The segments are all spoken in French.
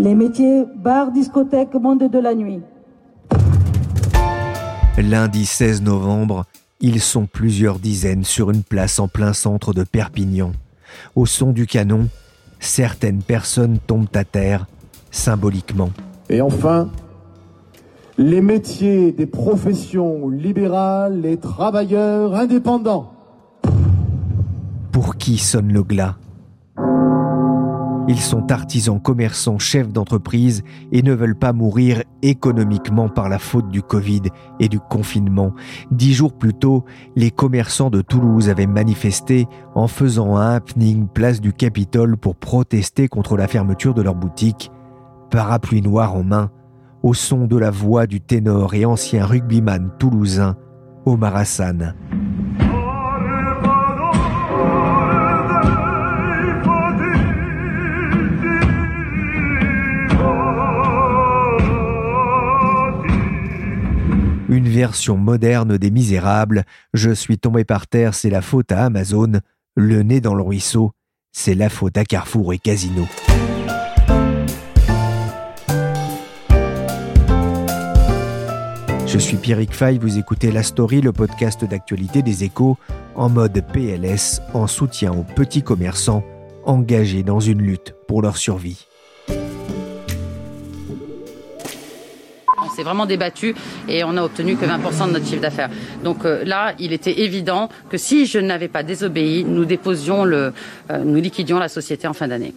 Les métiers bar, discothèque, monde de la nuit. Lundi 16 novembre, ils sont plusieurs dizaines sur une place en plein centre de Perpignan. Au son du canon, certaines personnes tombent à terre, symboliquement. Et enfin, les métiers des professions libérales, les travailleurs indépendants. Pour qui sonne le glas ils sont artisans, commerçants, chefs d'entreprise et ne veulent pas mourir économiquement par la faute du Covid et du confinement. Dix jours plus tôt, les commerçants de Toulouse avaient manifesté en faisant un happening place du Capitole pour protester contre la fermeture de leur boutique. Parapluie noir en main, au son de la voix du ténor et ancien rugbyman toulousain Omar Hassan. Une version moderne des Misérables. Je suis tombé par terre, c'est la faute à Amazon. Le nez dans le ruisseau, c'est la faute à Carrefour et Casino. Je suis Pierrick Fay, vous écoutez La Story, le podcast d'actualité des échos, en mode PLS, en soutien aux petits commerçants engagés dans une lutte pour leur survie. S'est vraiment débattu et on n'a obtenu que 20% de notre chiffre d'affaires. Donc euh, là, il était évident que si je n'avais pas désobéi, nous déposions le, euh, nous liquidions la société en fin d'année.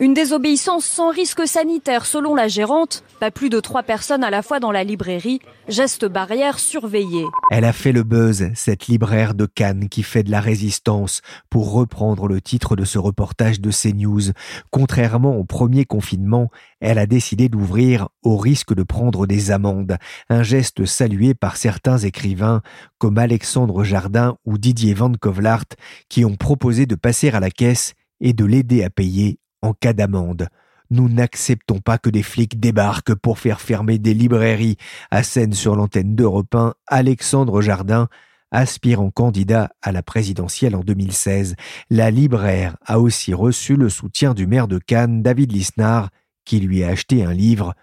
Une désobéissance sans risque sanitaire selon la gérante. Pas plus de trois personnes à la fois dans la librairie. Geste barrière surveillé. Elle a fait le buzz, cette libraire de Cannes qui fait de la résistance, pour reprendre le titre de ce reportage de CNews. Contrairement au premier confinement, elle a décidé d'ouvrir au risque de prendre des amendes. Un geste salué par certains écrivains comme Alexandre Jardin ou Didier Van Kovlart qui ont proposé de passer à la caisse et de l'aider à payer en cas d'amende. Nous n'acceptons pas que des flics débarquent pour faire fermer des librairies. À scène sur l'antenne d'Europe 1, Alexandre Jardin, aspirant candidat à la présidentielle en 2016. La libraire a aussi reçu le soutien du maire de Cannes, David Lisnard, qui lui a acheté un livre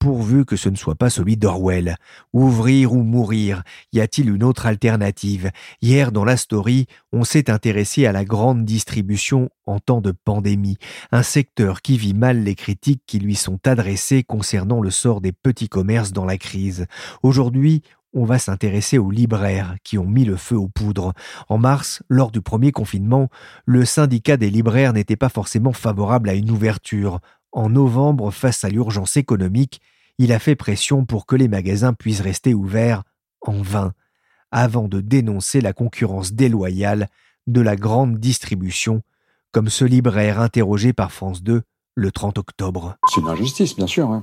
pourvu que ce ne soit pas celui d'Orwell. Ouvrir ou mourir, y a-t-il une autre alternative? Hier, dans la story, on s'est intéressé à la grande distribution en temps de pandémie, un secteur qui vit mal les critiques qui lui sont adressées concernant le sort des petits commerces dans la crise. Aujourd'hui, on va s'intéresser aux libraires qui ont mis le feu aux poudres. En mars, lors du premier confinement, le syndicat des libraires n'était pas forcément favorable à une ouverture. En novembre, face à l'urgence économique, il a fait pression pour que les magasins puissent rester ouverts en vain, avant de dénoncer la concurrence déloyale de la grande distribution, comme ce libraire interrogé par France 2 le 30 octobre. C'est une injustice, bien sûr. Hein.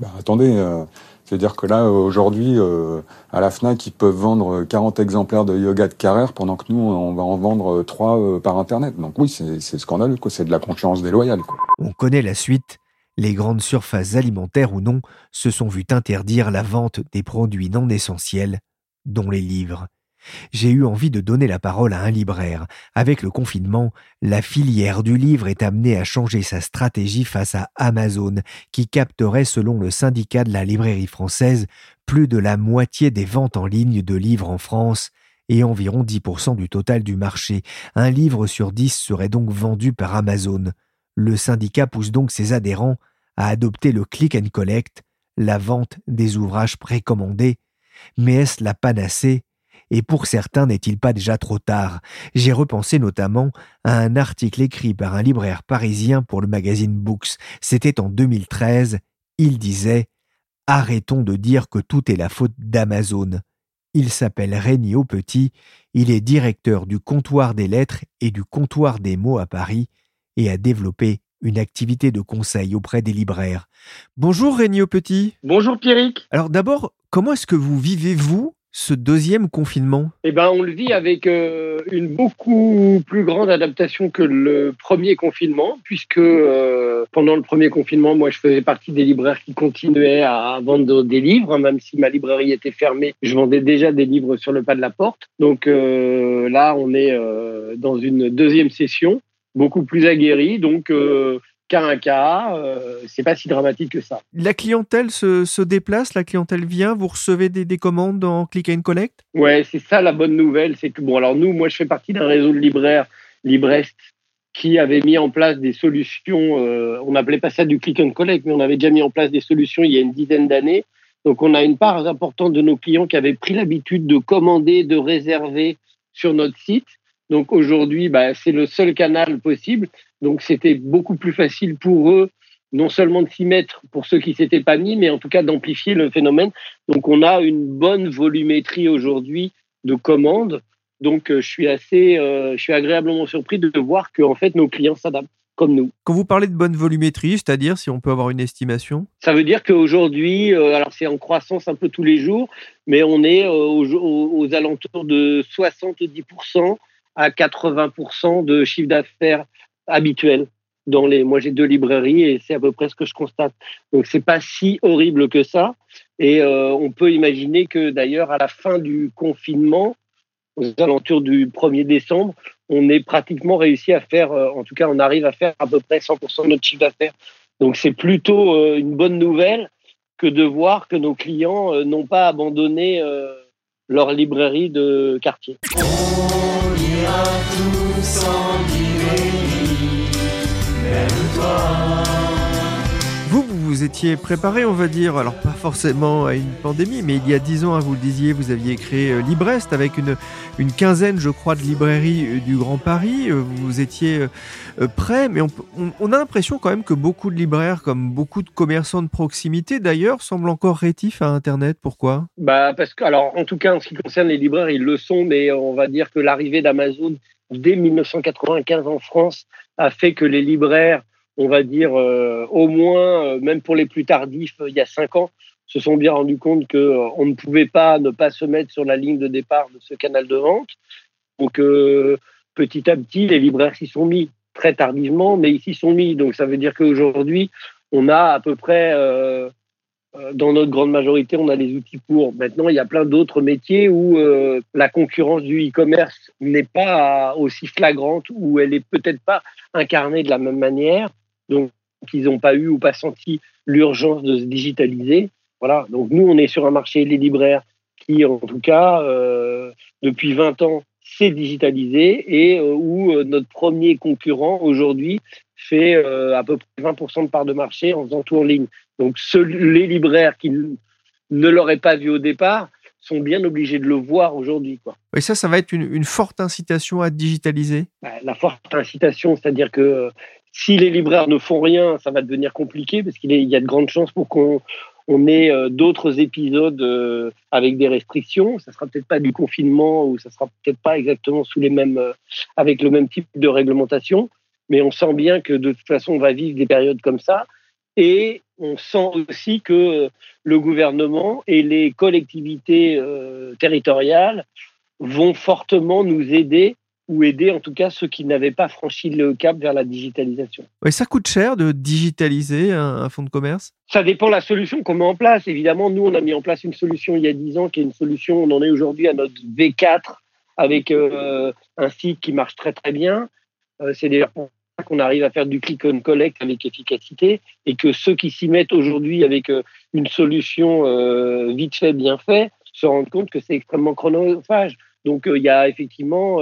Bah, attendez, euh, c'est-à-dire que là, aujourd'hui, euh, à la FNAC, ils peuvent vendre 40 exemplaires de yoga de Carrère pendant que nous, on va en vendre 3 euh, par Internet. Donc oui, c'est scandaleux, quoi. C'est de la concurrence déloyale. On connaît la suite. Les grandes surfaces alimentaires ou non se sont vues interdire la vente des produits non essentiels, dont les livres j'ai eu envie de donner la parole à un libraire. Avec le confinement, la filière du livre est amenée à changer sa stratégie face à Amazon, qui capterait, selon le syndicat de la librairie française, plus de la moitié des ventes en ligne de livres en France et environ 10% du total du marché. Un livre sur 10 serait donc vendu par Amazon. Le syndicat pousse donc ses adhérents à adopter le click and collect, la vente des ouvrages précommandés. Mais est-ce la panacée? Et pour certains n'est-il pas déjà trop tard? J'ai repensé notamment à un article écrit par un libraire parisien pour le magazine Books. C'était en 2013. Il disait Arrêtons de dire que tout est la faute d'Amazon. Il s'appelle Rémi Petit, il est directeur du comptoir des lettres et du comptoir des mots à Paris et a développé une activité de conseil auprès des libraires. Bonjour Rémi Petit. Bonjour Pierrick. Alors d'abord, comment est-ce que vous vivez, vous, ce deuxième confinement? Eh ben, on le vit avec euh, une beaucoup plus grande adaptation que le premier confinement, puisque euh, pendant le premier confinement, moi, je faisais partie des libraires qui continuaient à vendre des livres, hein, même si ma librairie était fermée, je vendais déjà des livres sur le pas de la porte. Donc euh, là, on est dans une deuxième session, beaucoup plus aguerrie, donc cas un cas, euh, c'est pas si dramatique que ça. La clientèle se, déplace, la clientèle vient, vous recevez des, commandes en click and collect? Ouais, c'est ça la bonne nouvelle, c'est que bon, alors nous, moi, je fais partie d'un réseau de libraires, Librest, qui avait mis en place des solutions. Euh, on n'appelait pas ça du click and collect, mais on avait déjà mis en place des solutions il y a une dizaine d'années. Donc, on a une part importante de nos clients qui avaient pris l'habitude de commander, de réserver sur notre site. Donc aujourd'hui, bah, c'est le seul canal possible. Donc c'était beaucoup plus facile pour eux, non seulement de s'y mettre pour ceux qui s'étaient pas mis, mais en tout cas d'amplifier le phénomène. Donc on a une bonne volumétrie aujourd'hui de commandes. Donc euh, je suis assez, euh, je suis agréablement surpris de voir que en fait nos clients s'adaptent comme nous. Quand vous parlez de bonne volumétrie, c'est-à-dire si on peut avoir une estimation? Ça veut dire qu'aujourd'hui, euh, alors c'est en croissance un peu tous les jours, mais on est aux, aux, alentours de 70% à 80% de chiffre d'affaires habituel dans les. Moi, j'ai deux librairies et c'est à peu près ce que je constate. Donc, c'est pas si horrible que ça. Et euh, on peut imaginer que d'ailleurs, à la fin du confinement, aux alentours du 1er décembre, on est pratiquement réussi à faire, euh, en tout cas, on arrive à faire à peu près 100% de notre chiffre d'affaires. Donc, c'est plutôt euh, une bonne nouvelle que de voir que nos clients n'ont pas abandonné leur librairie de quartier. On ira tous en vous, vous étiez préparé, on va dire, alors pas forcément à une pandémie, mais il y a dix ans, hein, vous le disiez, vous aviez créé euh, Librest avec une, quinzaine, je crois, de librairies euh, du Grand Paris. Euh, vous étiez prêt, mais on, a l'impression quand même que beaucoup de libraires, comme beaucoup de commerçants de proximité d'ailleurs, semblent encore rétifs à Internet. Pourquoi? Bah parce que, alors, en tout cas, en ce qui concerne les libraires, ils le sont, mais on va dire que l'arrivée d'Amazon dès 1995 en France a fait que les libraires, on va dire euh, au moins, euh, même pour les plus tardifs, euh, il y a cinq ans, se sont bien rendus compte qu'on ne pouvait pas ne pas se mettre sur la ligne de départ de ce canal de vente. Donc petit à petit, les libraires s'y sont mis très tardivement, mais ils s'y sont mis. Donc ça veut dire qu'aujourd'hui, on a à peu près euh, dans notre grande majorité, on a les outils pour. Maintenant, il y a plein d'autres métiers où euh, la concurrence du e-commerce n'est pas aussi flagrante, où elle est peut-être pas incarnée de la même manière. Donc, ils n'ont pas eu ou pas senti l'urgence de se digitaliser. Voilà. Donc, nous, on est sur un marché, les libraires, qui, en tout cas, euh, depuis 20 ans, s'est digitalisé et où notre premier concurrent aujourd'hui fait à peu près 20% de part de marché en faisant tout en ligne. Donc les libraires qui ne l'auraient pas vu au départ sont bien obligés de le voir aujourd'hui. Et ça, ça va être une, forte incitation à digitaliser? Bah, La forte incitation, c'est-à-dire que euh, si les libraires ne font rien, ça va devenir compliqué parce qu'il y a de grandes chances pour qu'on ait euh, d'autres épisodes euh, avec des restrictions. Ça sera peut-être pas du confinement ou ça sera peut-être pas exactement sous les mêmes, avec le même type de réglementation. Mais on sent bien que de toute façon, on va vivre des périodes comme ça. Et on sent aussi que le gouvernement et les collectivités euh, territoriales vont fortement nous aider ou aider en tout cas ceux qui n'avaient pas franchi le cap vers la digitalisation. Et ça coûte cher de digitaliser un, fonds de commerce? Ça dépend de la solution qu'on met en place. Évidemment, nous, on a mis en place une solution il y a 10 ans qui est une solution, on en est aujourd'hui à notre V4 avec euh, un site qui marche très très bien. Euh, c'est d'ailleurs pour qu'on arrive à faire du click on collect avec efficacité et que ceux qui s'y mettent aujourd'hui avec euh, une solution euh, vite fait, bien fait, se rendent compte que c'est extrêmement chronophage. Donc euh, il y a effectivement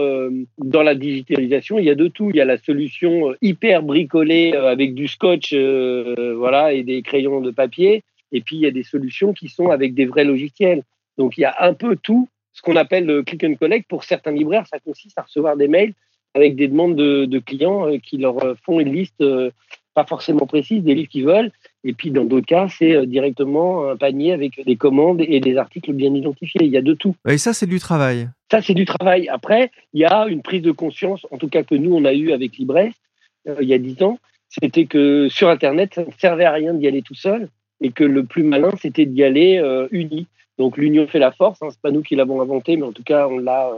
dans la digitalisation, il y a de tout. Il y a la solution hyper bricolée avec du scotch, voilà, et des crayons de papier. Et puis il y a des solutions qui sont avec des vrais logiciels. Donc il y a un peu tout. Ce qu'on appelle le click and collect pour certains libraires, ça consiste à recevoir des mails avec des demandes de, clients euh, qui leur euh, font une liste euh, pas forcément précises, des livres qui veulent. Et puis dans d'autres cas, c'est directement un panier avec des commandes et des articles bien identifiés. Il y a de tout. Et ça, c'est du travail. Ça, c'est du travail. Après, il y a une prise de conscience, en tout cas que nous, on a eu avec Librest euh, il y a dix ans, c'était que sur Internet, ça ne servait à rien d'y aller tout seul et que le plus malin, c'était d'y aller euh, uni. Donc l'union fait la force. Hein. C'est pas nous qui l'avons inventé, mais en tout cas, on l'a,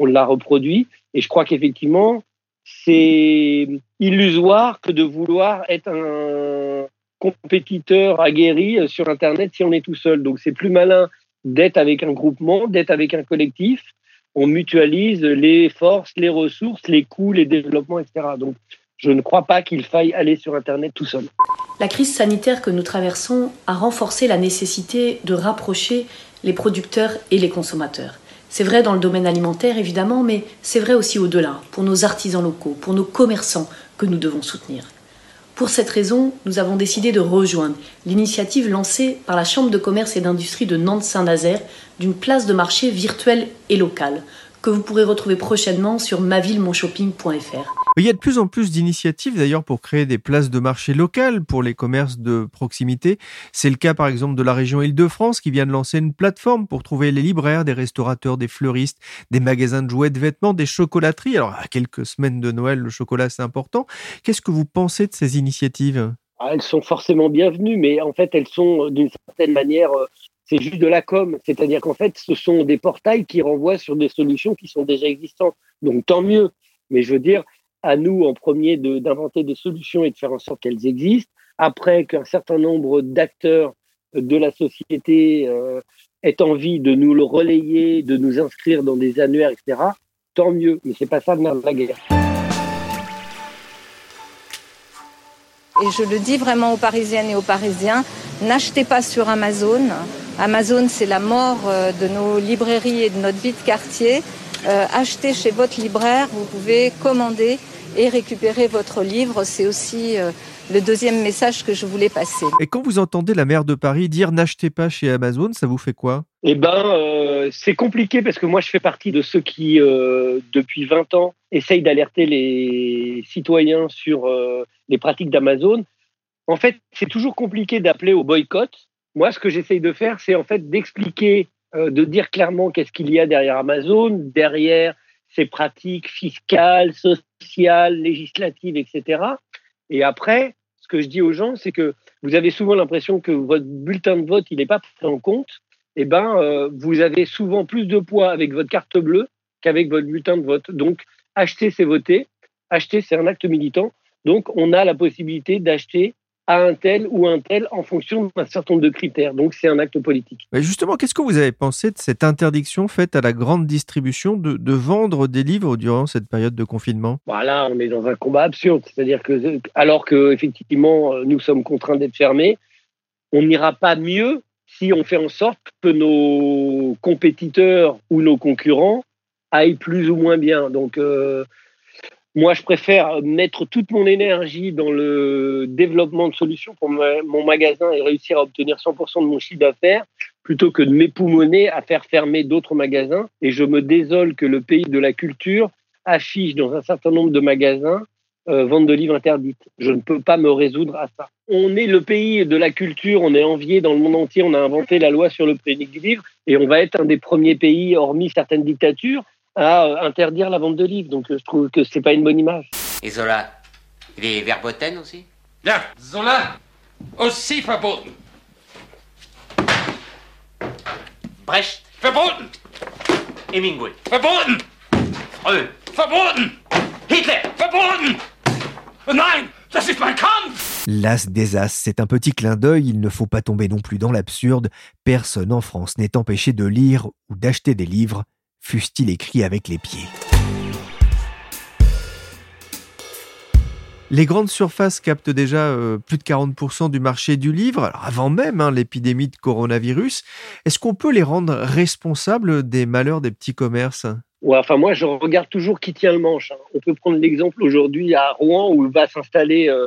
on l'a reproduit. Et je crois qu'effectivement, c'est illusoire que de vouloir être un compétiteur aguerri sur Internet si on est tout seul. Donc c'est plus malin d'être avec un groupement, d'être avec un collectif. On mutualise les forces, les ressources, les coûts, les développements, etc. Donc je ne crois pas qu'il faille aller sur Internet tout seul. La crise sanitaire que nous traversons a renforcé la nécessité de rapprocher les producteurs et les consommateurs. C'est vrai dans le domaine alimentaire, évidemment, mais c'est vrai aussi au-delà, pour nos artisans locaux, pour nos commerçants que nous devons soutenir. Pour cette raison, nous avons décidé de rejoindre l'initiative lancée par la Chambre de commerce et d'industrie de Nantes-Saint-Nazaire d'une place de marché virtuelle et locale, que vous pourrez retrouver prochainement sur mavillemonshopping.fr. Il y a de plus en plus d'initiatives d'ailleurs pour créer des places de marché locales pour les commerces de proximité. C'est le cas par exemple de la région Île-de-France qui vient de lancer une plateforme pour trouver les libraires, des restaurateurs, des fleuristes, des magasins de jouets, de vêtements, des chocolateries. Alors à quelques semaines de Noël, le chocolat c'est important. Qu'est-ce que vous pensez de ces initiatives? Ah, Elles sont forcément bienvenues, mais en fait elles sont euh, d'une certaine manière euh, c'est juste de la com. C'est-à-dire qu'en fait, ce sont des portails qui renvoient sur des solutions qui sont déjà existantes. Donc tant mieux. Mais je veux dire, à nous en premier d'inventer des solutions et de faire en sorte qu'elles existent. Après qu'un certain nombre d'acteurs de la société euh, aient envie de nous le relayer, de nous inscrire dans des annuaires, etc., tant mieux. Mais c'est pas ça le nerf de la guerre. Et je le dis vraiment aux Parisiennes et aux Parisiens, n'achetez pas sur Amazon. Amazon, c'est la mort euh, de nos librairies et de notre vie de quartier. Euh, achetez chez votre libraire, vous pouvez commander et récupérer votre livre. C'est aussi euh, le deuxième message que je voulais passer. Et quand vous entendez la maire de Paris dire n'achetez pas chez Amazon, ça vous fait quoi? Eh ben, euh, c'est compliqué parce que moi, je fais partie de ceux qui, euh, depuis 20 ans, essayent d'alerter les citoyens sur les pratiques d'Amazon. En fait, c'est toujours compliqué d'appeler au boycott. Moi, ce que j'essaye de faire, c'est en fait d'expliquer, de dire clairement qu'est-ce qu'il y a derrière Amazon, derrière ses pratiques fiscales, sociales, législatives, etc. Et après, ce que je dis aux gens, c'est que vous avez souvent l'impression que votre bulletin de vote, il n'est pas pris en compte. Eh ben, euh, vous avez souvent plus de poids avec votre carte bleue qu'avec votre bulletin de vote. Donc, acheter, c'est voter. Acheter, c'est un acte militant. Donc, on a la possibilité d'acheter à un tel ou un tel en fonction d'un certain nombre de critères. Donc c'est un acte politique. Mais justement, qu'est-ce que vous avez pensé de cette interdiction faite à la grande distribution de, de vendre des livres durant cette période de confinement? Voilà, on est dans un combat absurde. C'est-à-dire que alors que effectivement nous sommes contraints d'être fermés, on n'ira pas mieux si on fait en sorte que nos compétiteurs ou nos concurrents aillent plus ou moins bien. Donc euh, moi, je préfère mettre toute mon énergie dans le développement de solutions pour mon magasin et réussir à obtenir 100% de mon chiffre d'affaires plutôt que de m'époumoner à faire fermer d'autres magasins. Et je me désole que le pays de la culture affiche dans un certain nombre de magasins euh, vente de livres interdite. Je ne peux pas me résoudre à ça. On est le pays de la culture, on est envié dans le monde entier, on a inventé la loi sur le prix du livre et on va être un des premiers pays, hormis certaines dictatures, à interdire la vente de livres. Donc euh, je trouve que c'est pas une bonne image. Et Zola, il est verboten aussi? Ja, Zola, aussi verboten. Brecht, Verboten! Hemingway, Verboten! Freud, Verboten! Hitler, Verboten! Nein, das ist mein Kampf! L'as des as, c'est un petit clin d'œil, il ne faut pas tomber non plus dans l'absurde. Personne en France n'est empêché de lire ou d'acheter des livres fussent-ils écrits avec les pieds. Les grandes surfaces captent déjà euh, plus de 40% du marché du livre, avant même hein, l'épidémie de coronavirus. Est-ce qu'on peut les rendre responsables des malheurs des petits commerces? Enfin moi je regarde toujours qui tient le manche. Hein. On peut prendre l'exemple aujourd'hui à Rouen où va s'installer euh,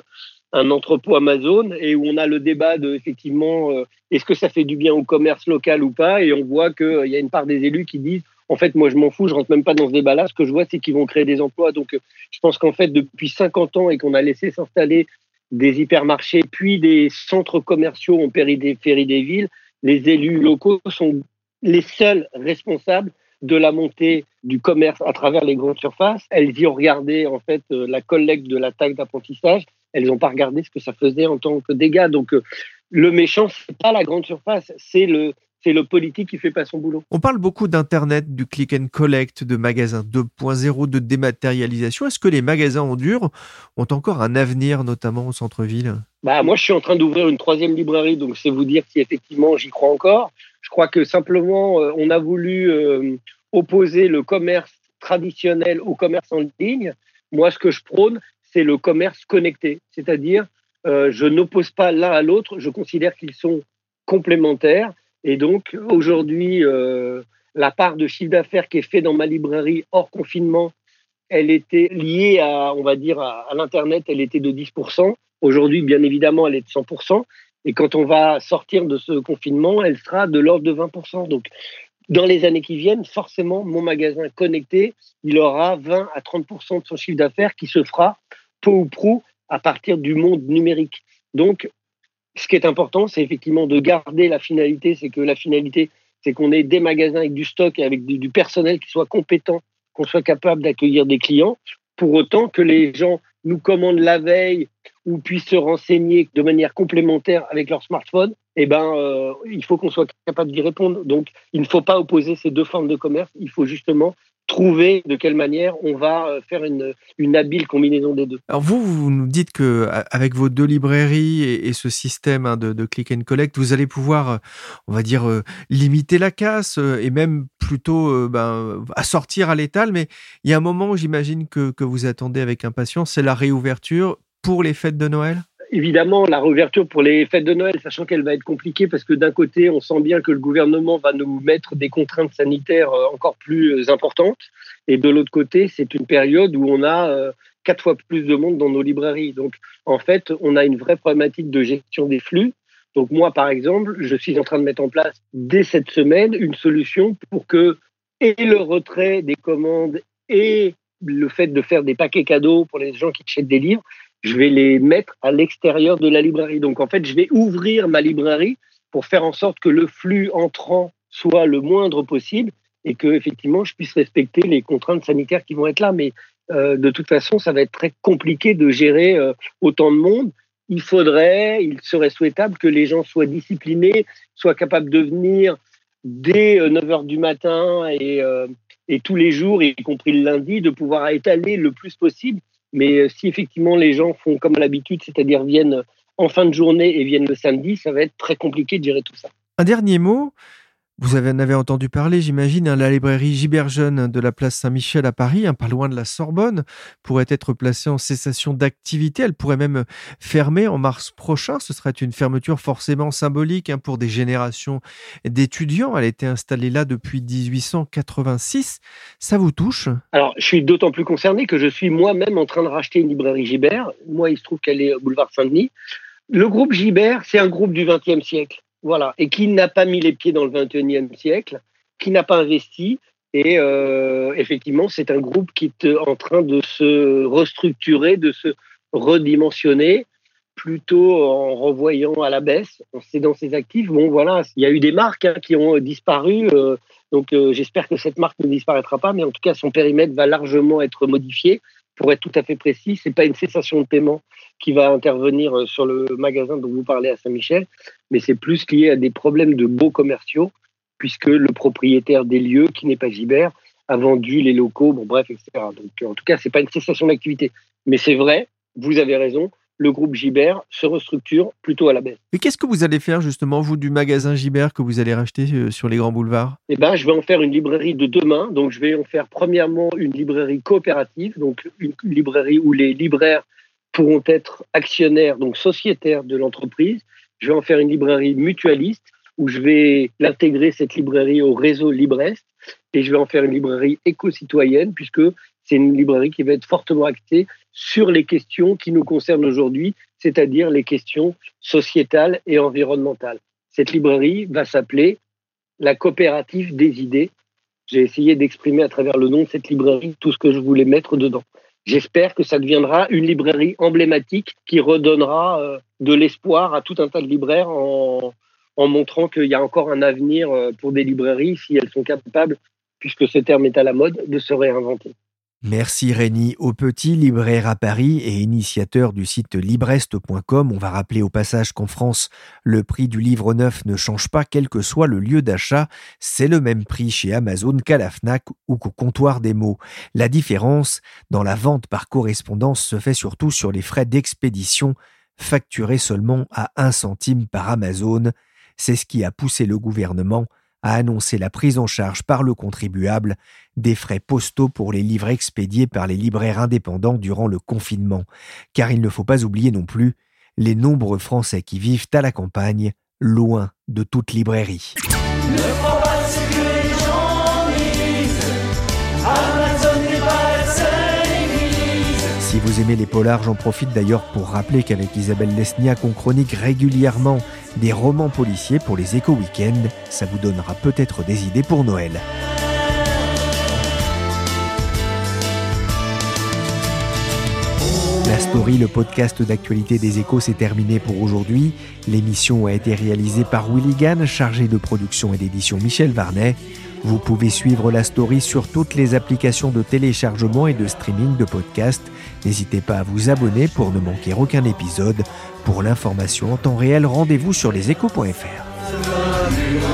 un entrepôt Amazon et où on a le débat de effectivement euh, est-ce que ça fait du bien au commerce local ou pas? Et on voit qu'il y a une part des élus qui disent en fait, moi, je m'en fous, je rentre même pas dans ce débat-là. Ce que je vois, c'est qu'ils vont créer des emplois. Donc, euh, je pense qu'en fait, depuis 50 ans et qu'on a laissé s'installer des hypermarchés, puis des centres commerciaux en périphérie des villes, les élus locaux sont les seuls responsables de la montée du commerce à travers les grandes surfaces. Elles y ont regardé en fait euh, la collecte de la taxe d'apprentissage. Elles n'ont pas regardé ce que ça faisait en tant que dégâts. Donc euh, le méchant, c'est pas la grande surface, c'est le c'est le politique qui fait pas son boulot. On parle beaucoup d'internet, du click and collect, de magasins 2.0, de dématérialisation. Est-ce que les magasins en dur ont encore un avenir, notamment au centre-ville? Bah moi, je suis en train d'ouvrir une troisième librairie, donc c'est vous dire si effectivement j'y crois encore. Je crois que simplement, euh, on a voulu euh, opposer le commerce traditionnel au commerce en ligne. Moi, ce que je prône, c'est le commerce connecté, c'est-à-dire euh, je n'oppose pas l'un à l'autre, je considère qu'ils sont complémentaires. Et donc, aujourd'hui, la part de chiffre d'affaires qui est fait dans ma librairie hors confinement, elle était liée à, on va dire, à l'Internet, elle était de 10%. Aujourd'hui, bien évidemment, elle est de 100%. Et quand on va sortir de ce confinement, elle sera de l'ordre de 20%. Donc, dans les années qui viennent, forcément, mon magasin connecté, il aura 20 à 30% de son chiffre d'affaires qui se fera peu ou prou à partir du monde numérique. Donc, ce qui est important, c'est effectivement de garder la finalité. C'est que la finalité, c'est qu'on ait des magasins avec du stock et avec du personnel qui soit compétent, qu'on soit capable d'accueillir des clients, pour autant que les gens nous commandent la veille ou puissent se renseigner de manière complémentaire avec leur smartphone, eh ben, euh, il faut qu'on soit capable d'y répondre. Donc, il ne faut pas opposer ces deux formes de commerce. Il faut justement trouver de quelle manière on va euh, faire une, habile combinaison des deux. Alors vous, vous nous dites que avec vos deux librairies et, ce système hein, de, click and collect, vous allez pouvoir, euh, on va dire, limiter la casse et même plutôt ben, assortir à l'étal. Mais il y a un moment, j'imagine que, que vous attendez avec impatience, c'est la réouverture pour les fêtes de Noël? Évidemment, la réouverture pour les fêtes de Noël, sachant qu'elle va être compliquée parce que d'un côté, on sent bien que le gouvernement va nous mettre des contraintes sanitaires euh, encore plus euh, importantes. Et de l'autre côté, c'est une période où on a euh, quatre fois plus de monde dans nos librairies. Donc, en fait, on a une vraie problématique de gestion des flux. Donc, moi, par exemple, je suis en train de mettre en place dès cette semaine une solution pour que et le retrait des commandes et le fait de faire des paquets cadeaux pour les gens qui achètent des livres, je vais les mettre à l'extérieur de la librairie. Donc en fait, je vais ouvrir ma librairie pour faire en sorte que le flux entrant soit le moindre possible et que effectivement je puisse respecter les contraintes sanitaires qui vont être là. Mais euh, de toute façon, ça va être très compliqué de gérer euh, autant de monde. Il faudrait, il serait souhaitable que les gens soient disciplinés, soient capables de venir dès 9 euh, heures du matin et, et tous les jours, y compris le lundi, de pouvoir étaler le plus possible mais euh, si effectivement les gens font comme à l'habitude, c'est-à-dire viennent en fin de journée et viennent le samedi, ça va être très compliqué de gérer tout ça. Un dernier mot, vous en avez entendu parler, j'imagine, hein, la librairie Giberjeune de la place Saint-Michel à Paris, hein, pas loin de la Sorbonne, pourrait être placée en cessation d'activité. Elle pourrait même fermer en mars prochain. Ce serait une fermeture forcément symbolique hein, pour des générations d'étudiants. Elle était installée là depuis 1886. Ça vous touche? Alors, je suis d'autant plus concerné que je suis moi-même en train de racheter une librairie Gibert. Moi, il se trouve qu'elle est au boulevard Saint-Denis. Le groupe Gibert, c'est un groupe du XXe siècle. Voilà. Et qui n'a pas mis les pieds dans le 21e siècle, qui n'a pas investi. Et euh, effectivement, c'est un groupe qui est en train de se restructurer, de se redimensionner, plutôt en revoyant à la baisse, en cédant ses actifs. Bon, voilà, il y a eu des marques hein, qui ont disparu. Euh, donc, euh, j'espère que cette marque ne disparaîtra pas, mais en tout cas, son périmètre va largement être modifié. Pour être tout à fait précis, c'est pas une cessation de paiement qui va intervenir euh, sur le magasin dont vous parlez à Saint-Michel, mais c'est plus lié à des problèmes de beaux commerciaux, puisque le propriétaire des lieux, qui n'est pas Gibert, a vendu les locaux, bon bref, etc. Donc en tout cas, c'est pas une cessation d'activité. Mais c'est vrai, vous avez raison, le groupe Gibert se restructure plutôt à la baisse. Et qu'est-ce que vous allez faire justement, vous, du magasin Gibert que vous allez racheter euh, sur les grands boulevards? Eh ben, je vais en faire une librairie de demain. Donc, je vais en faire premièrement une librairie coopérative, donc une librairie où les libraires pourront être actionnaires, donc sociétaires de l'entreprise. Je vais en faire une librairie mutualiste où je vais l'intégrer, cette librairie, au réseau Librest. Et je vais en faire une librairie éco-citoyenne puisque c'est une librairie qui va être fortement axée sur les questions qui nous concernent aujourd'hui, c'est-à-dire les questions sociétales et environnementales. Cette librairie va s'appeler la coopérative des idées. J'ai essayé d'exprimer à travers le nom de cette librairie tout ce que je voulais mettre dedans. j'espère que ça deviendra une librairie emblématique qui redonnera euh, de l'espoir à tout un tas de libraires en, montrant qu'il y a encore un avenir euh, pour des librairies si elles sont capables, puisque ce terme est à la mode, de se réinventer. Merci Rémi Petit, libraire à Paris et initiateur du site librest.com. On va rappeler au passage qu'en France, le prix du livre neuf ne change pas quel que soit le lieu d'achat. C'est le même prix chez Amazon qu'à la FNAC ou qu'au comptoir des mots. La différence, dans la vente par correspondance, se fait surtout sur les frais d'expédition, facturés seulement à un centime par Amazon. C'est ce qui a poussé le gouvernement a annoncé la prise en charge par le contribuable des frais postaux pour les livres expédiés par les libraires indépendants durant le confinement, car il ne faut pas oublier non plus les nombreux Français qui vivent à la campagne, loin de toute librairie. Si vous aimez les polars, j'en profite d'ailleurs pour rappeler qu'avec Isabelle Lesniak, on chronique régulièrement des romans policiers pour les éco-weekends. Ça vous donnera peut-être des idées pour Noël. La story, le podcast d'actualité des échos, s'est terminé pour aujourd'hui. L'émission a été réalisée par Willy Gann, chargé de production et d'édition Michel Varnet. Vous pouvez suivre la story sur toutes les applications de téléchargement et de streaming de podcasts. N'hésitez pas à vous abonner pour ne manquer aucun épisode. Pour l'information en temps réel, rendez-vous sur leséchos.fr.